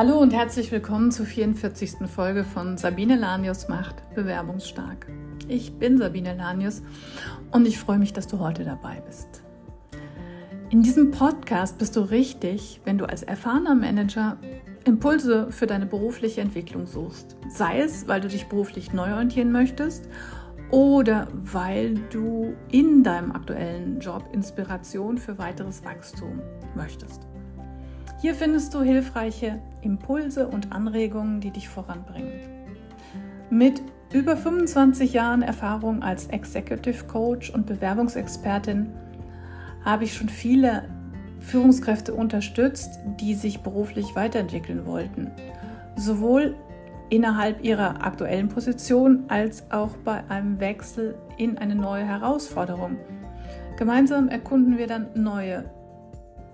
Hallo und herzlich willkommen zur 44. Folge von Sabine Lanius macht Bewerbungsstark. Ich bin Sabine Lanius und ich freue mich, dass du heute dabei bist. In diesem Podcast bist du richtig, wenn du als erfahrener Manager Impulse für deine berufliche Entwicklung suchst. Sei es, weil du dich beruflich neu orientieren möchtest oder weil du in deinem aktuellen Job Inspiration für weiteres Wachstum möchtest. Hier findest du hilfreiche Impulse und Anregungen, die dich voranbringen. Mit über 25 Jahren Erfahrung als Executive Coach und Bewerbungsexpertin habe ich schon viele Führungskräfte unterstützt, die sich beruflich weiterentwickeln wollten. Sowohl innerhalb ihrer aktuellen Position als auch bei einem Wechsel in eine neue Herausforderung. Gemeinsam erkunden wir dann neue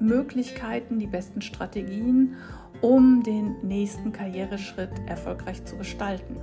Möglichkeiten, die besten Strategien, um den nächsten Karriereschritt erfolgreich zu gestalten.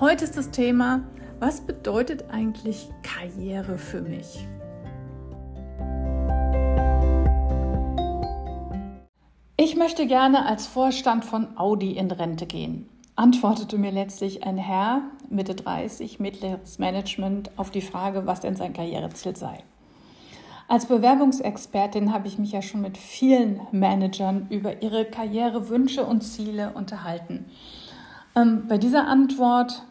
Heute ist das Thema, was bedeutet eigentlich Karriere für mich? Ich möchte gerne als Vorstand von Audi in Rente gehen, antwortete mir letztlich ein Herr, Mitte 30, mittleres Management, auf die Frage, was denn sein Karriereziel sei. Als Bewerbungsexpertin habe ich mich ja schon mit vielen Managern über ihre Karrierewünsche und Ziele unterhalten. Ähm, bei dieser Antwort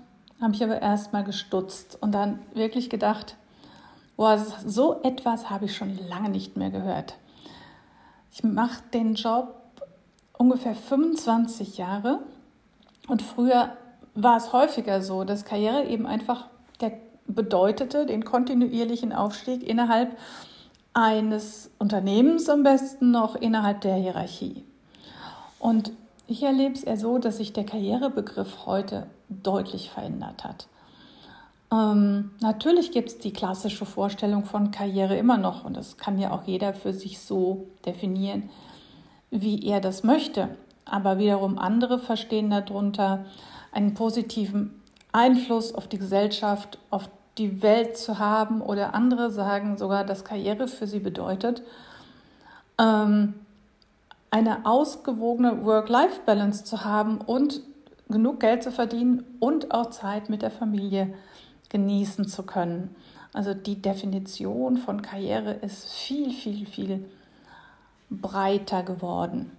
habe ich aber erst mal gestutzt und dann wirklich gedacht, boah, so etwas habe ich schon lange nicht mehr gehört. Ich mache den Job ungefähr 25 Jahre und früher war es häufiger so, dass Karriere eben einfach der bedeutete den kontinuierlichen Aufstieg innerhalb eines Unternehmens, am besten noch innerhalb der Hierarchie. Und ich erlebe es eher so, dass sich der Karrierebegriff heute deutlich verändert hat. Ähm, natürlich gibt es die klassische Vorstellung von Karriere immer noch und das kann ja auch jeder für sich so definieren, wie er das möchte. Aber wiederum andere verstehen darunter einen positiven Einfluss auf die Gesellschaft, auf die Welt zu haben oder andere sagen sogar, dass Karriere für sie bedeutet, ähm, eine ausgewogene Work-Life-Balance zu haben und genug Geld zu verdienen und auch Zeit mit der Familie genießen zu können. Also die Definition von Karriere ist viel, viel, viel breiter geworden.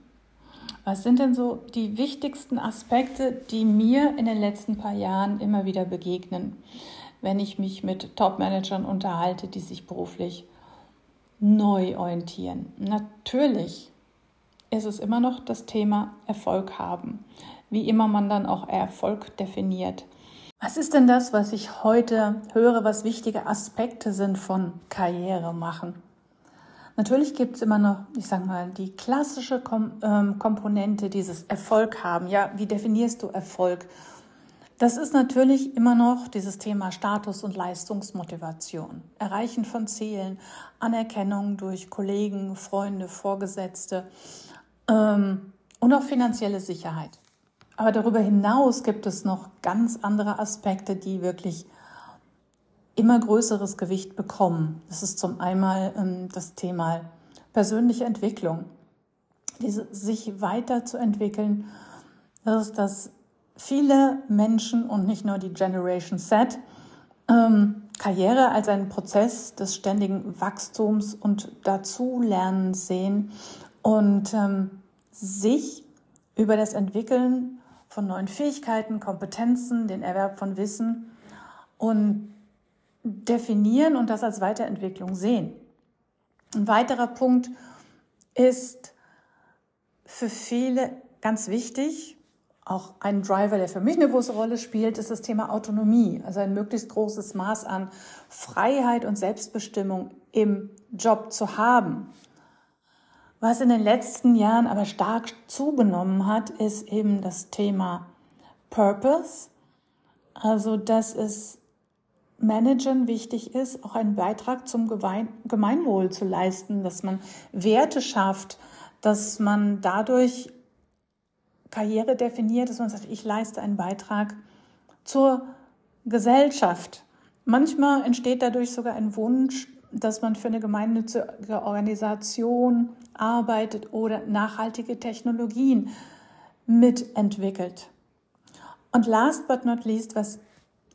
Was sind denn so die wichtigsten Aspekte, die mir in den letzten paar Jahren immer wieder begegnen, wenn ich mich mit Top-Managern unterhalte, die sich beruflich neu orientieren? Natürlich ist es immer noch das Thema Erfolg haben, wie immer man dann auch Erfolg definiert. Was ist denn das, was ich heute höre, was wichtige Aspekte sind von Karriere machen? Natürlich gibt es immer noch, ich sage mal, die klassische Kom ähm, Komponente dieses Erfolg haben. Ja, wie definierst du Erfolg? Das ist natürlich immer noch dieses Thema Status und Leistungsmotivation, Erreichen von Zielen, Anerkennung durch Kollegen, Freunde, Vorgesetzte ähm, und auch finanzielle Sicherheit. Aber darüber hinaus gibt es noch ganz andere Aspekte, die wirklich immer größeres Gewicht bekommen. Das ist zum einen ähm, das Thema persönliche Entwicklung, diese, sich weiterzuentwickeln. Das ist, dass viele Menschen und nicht nur die Generation Z ähm, Karriere als einen Prozess des ständigen Wachstums und Dazulernens sehen und ähm, sich über das Entwickeln von neuen Fähigkeiten, Kompetenzen, den Erwerb von Wissen und definieren und das als Weiterentwicklung sehen. Ein weiterer Punkt ist für viele ganz wichtig, auch ein Driver, der für mich eine große Rolle spielt, ist das Thema Autonomie, also ein möglichst großes Maß an Freiheit und Selbstbestimmung im Job zu haben. Was in den letzten Jahren aber stark zugenommen hat, ist eben das Thema Purpose. Also, dass es Managern wichtig ist, auch einen Beitrag zum Gemeinwohl zu leisten, dass man Werte schafft, dass man dadurch Karriere definiert, dass man sagt, ich leiste einen Beitrag zur Gesellschaft. Manchmal entsteht dadurch sogar ein Wunsch, dass man für eine gemeinnützige Organisation arbeitet oder nachhaltige Technologien mitentwickelt. Und last but not least, was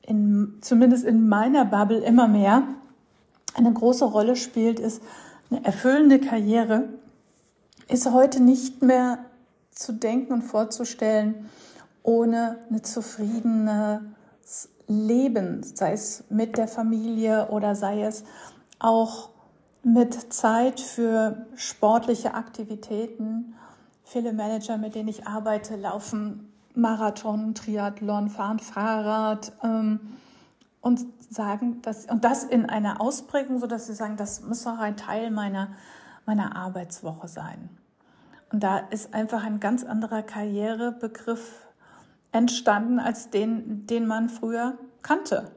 in, zumindest in meiner Bubble immer mehr eine große Rolle spielt, ist eine erfüllende Karriere, ist heute nicht mehr zu denken und vorzustellen ohne eine zufriedene Leben, sei es mit der Familie oder sei es auch mit Zeit für sportliche Aktivitäten. Viele Manager, mit denen ich arbeite, laufen Marathon, Triathlon, fahren Fahrrad ähm, und sagen, dass, und das in einer Ausprägung, sodass sie sagen, das muss auch ein Teil meiner, meiner Arbeitswoche sein. Und da ist einfach ein ganz anderer Karrierebegriff entstanden als den, den man früher kannte.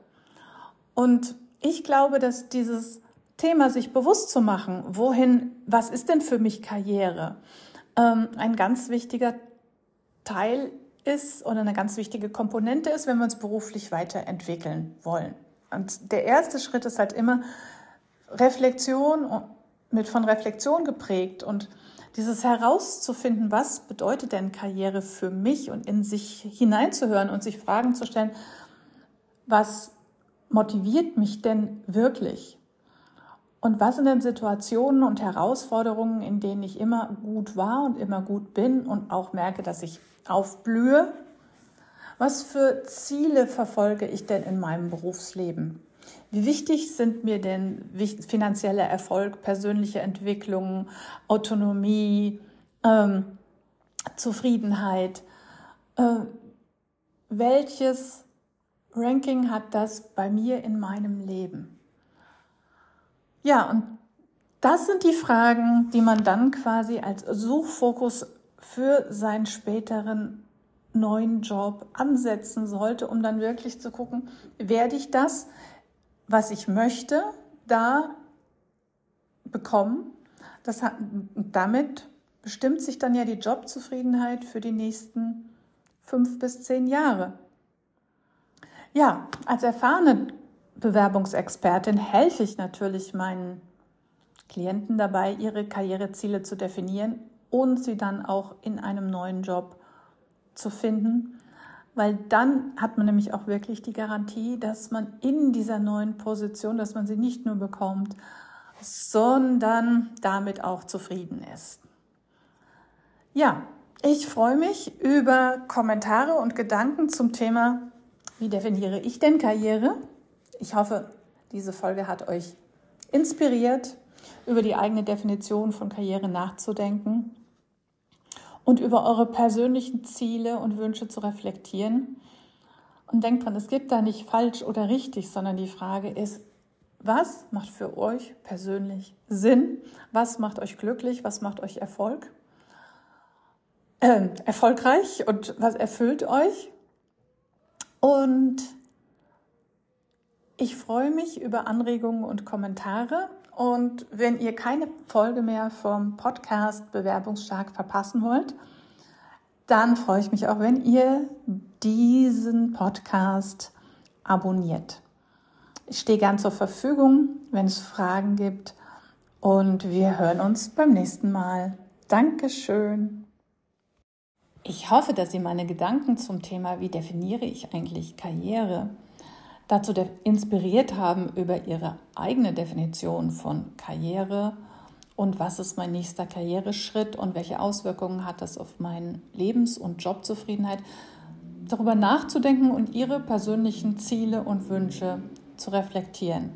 Und ich glaube, dass dieses Thema, sich bewusst zu machen, wohin, was ist denn für mich Karriere, ähm, ein ganz wichtiger Teil ist oder eine ganz wichtige Komponente ist, wenn wir uns beruflich weiterentwickeln wollen. Und der erste Schritt ist halt immer Reflexion, mit von Reflexion geprägt und dieses herauszufinden, was bedeutet denn Karriere für mich und in sich hineinzuhören und sich Fragen zu stellen, was motiviert mich denn wirklich? Und was sind denn Situationen und Herausforderungen, in denen ich immer gut war und immer gut bin und auch merke, dass ich aufblühe? Was für Ziele verfolge ich denn in meinem Berufsleben? Wie wichtig sind mir denn finanzieller Erfolg, persönliche Entwicklung, Autonomie, ähm, Zufriedenheit? Äh, welches Ranking hat das bei mir in meinem Leben? Ja, und das sind die Fragen, die man dann quasi als Suchfokus für seinen späteren neuen Job ansetzen sollte, um dann wirklich zu gucken, werde ich das, was ich möchte, da bekommen. Das hat, damit bestimmt sich dann ja die Jobzufriedenheit für die nächsten fünf bis zehn Jahre. Ja, als erfahrene Bewerbungsexpertin helfe ich natürlich meinen Klienten dabei, ihre Karriereziele zu definieren und sie dann auch in einem neuen Job zu finden weil dann hat man nämlich auch wirklich die Garantie, dass man in dieser neuen Position, dass man sie nicht nur bekommt, sondern damit auch zufrieden ist. Ja, ich freue mich über Kommentare und Gedanken zum Thema, wie definiere ich denn Karriere? Ich hoffe, diese Folge hat euch inspiriert, über die eigene Definition von Karriere nachzudenken und über eure persönlichen Ziele und Wünsche zu reflektieren. Und denkt dran, es gibt da nicht falsch oder richtig, sondern die Frage ist, was macht für euch persönlich Sinn? Was macht euch glücklich? Was macht euch Erfolg? Äh, erfolgreich und was erfüllt euch? Und ich freue mich über Anregungen und Kommentare und wenn ihr keine Folge mehr vom Podcast Bewerbungsstark verpassen wollt, dann freue ich mich auch, wenn ihr diesen Podcast abonniert. Ich stehe gern zur Verfügung, wenn es Fragen gibt. Und wir hören uns beim nächsten Mal. Dankeschön. Ich hoffe, dass Sie meine Gedanken zum Thema, wie definiere ich eigentlich Karriere, dazu inspiriert haben, über ihre eigene Definition von Karriere und was ist mein nächster Karriereschritt und welche Auswirkungen hat das auf meine Lebens- und Jobzufriedenheit, darüber nachzudenken und ihre persönlichen Ziele und Wünsche zu reflektieren.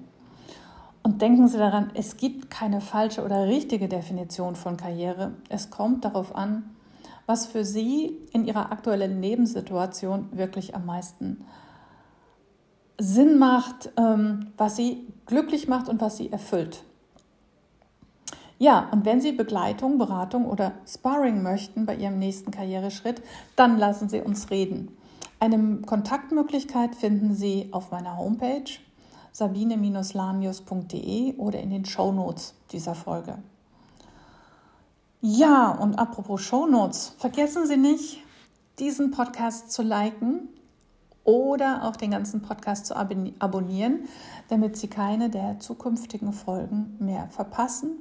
Und denken Sie daran, es gibt keine falsche oder richtige Definition von Karriere. Es kommt darauf an, was für Sie in Ihrer aktuellen Lebenssituation wirklich am meisten Sinn macht, ähm, was sie glücklich macht und was sie erfüllt. Ja, und wenn Sie Begleitung, Beratung oder Sparring möchten bei Ihrem nächsten Karriereschritt, dann lassen Sie uns reden. Eine Kontaktmöglichkeit finden Sie auf meiner Homepage sabine-lanius.de oder in den Shownotes dieser Folge. Ja, und apropos Shownotes, vergessen Sie nicht, diesen Podcast zu liken oder auch den ganzen Podcast zu abonnieren, damit Sie keine der zukünftigen Folgen mehr verpassen.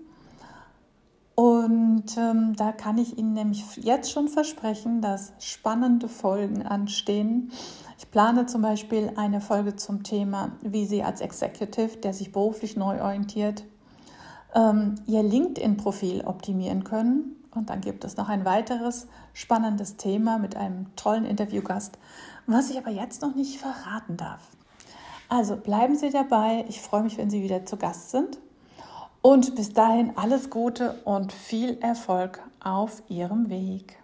Und ähm, da kann ich Ihnen nämlich jetzt schon versprechen, dass spannende Folgen anstehen. Ich plane zum Beispiel eine Folge zum Thema, wie Sie als Executive, der sich beruflich neu orientiert, ähm, Ihr LinkedIn-Profil optimieren können. Und dann gibt es noch ein weiteres spannendes Thema mit einem tollen Interviewgast, was ich aber jetzt noch nicht verraten darf. Also bleiben Sie dabei. Ich freue mich, wenn Sie wieder zu Gast sind. Und bis dahin alles Gute und viel Erfolg auf Ihrem Weg.